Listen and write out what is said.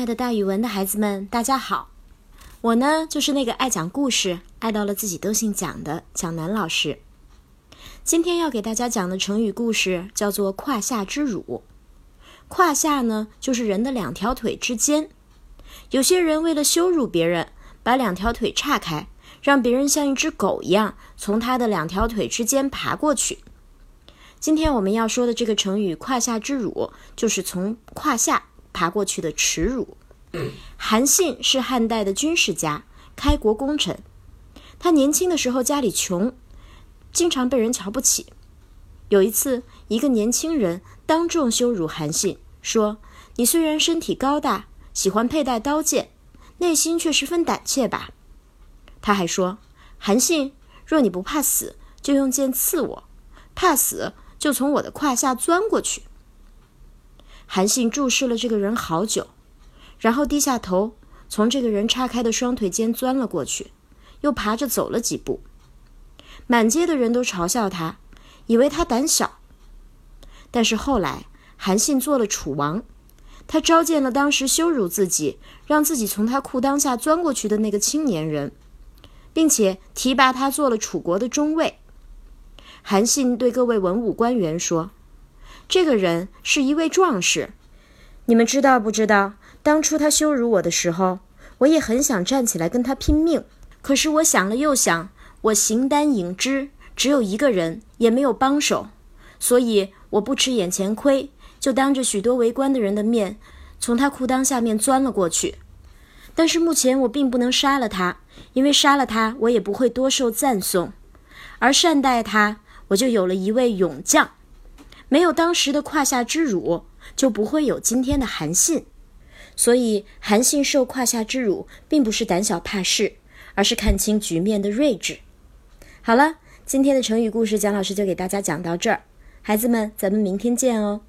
爱的大语文的孩子们，大家好！我呢，就是那个爱讲故事、爱到了自己都姓蒋的蒋楠老师。今天要给大家讲的成语故事叫做“胯下之辱”。胯下呢，就是人的两条腿之间。有些人为了羞辱别人，把两条腿岔开，让别人像一只狗一样从他的两条腿之间爬过去。今天我们要说的这个成语“胯下之辱”，就是从胯下。爬过去的耻辱。韩信是汉代的军事家、开国功臣。他年轻的时候家里穷，经常被人瞧不起。有一次，一个年轻人当众羞辱韩信，说：“你虽然身体高大，喜欢佩戴刀剑，内心却十分胆怯吧？”他还说：“韩信，若你不怕死，就用剑刺我；怕死，就从我的胯下钻过去。”韩信注视了这个人好久，然后低下头，从这个人叉开的双腿间钻了过去，又爬着走了几步。满街的人都嘲笑他，以为他胆小。但是后来，韩信做了楚王，他召见了当时羞辱自己、让自己从他裤裆下钻过去的那个青年人，并且提拔他做了楚国的中尉。韩信对各位文武官员说。这个人是一位壮士，你们知道不知道？当初他羞辱我的时候，我也很想站起来跟他拼命。可是我想了又想，我形单影只，只有一个人，也没有帮手，所以我不吃眼前亏，就当着许多围观的人的面，从他裤裆下面钻了过去。但是目前我并不能杀了他，因为杀了他，我也不会多受赞颂；而善待他，我就有了一位勇将。没有当时的胯下之辱，就不会有今天的韩信。所以，韩信受胯下之辱，并不是胆小怕事，而是看清局面的睿智。好了，今天的成语故事，蒋老师就给大家讲到这儿。孩子们，咱们明天见哦。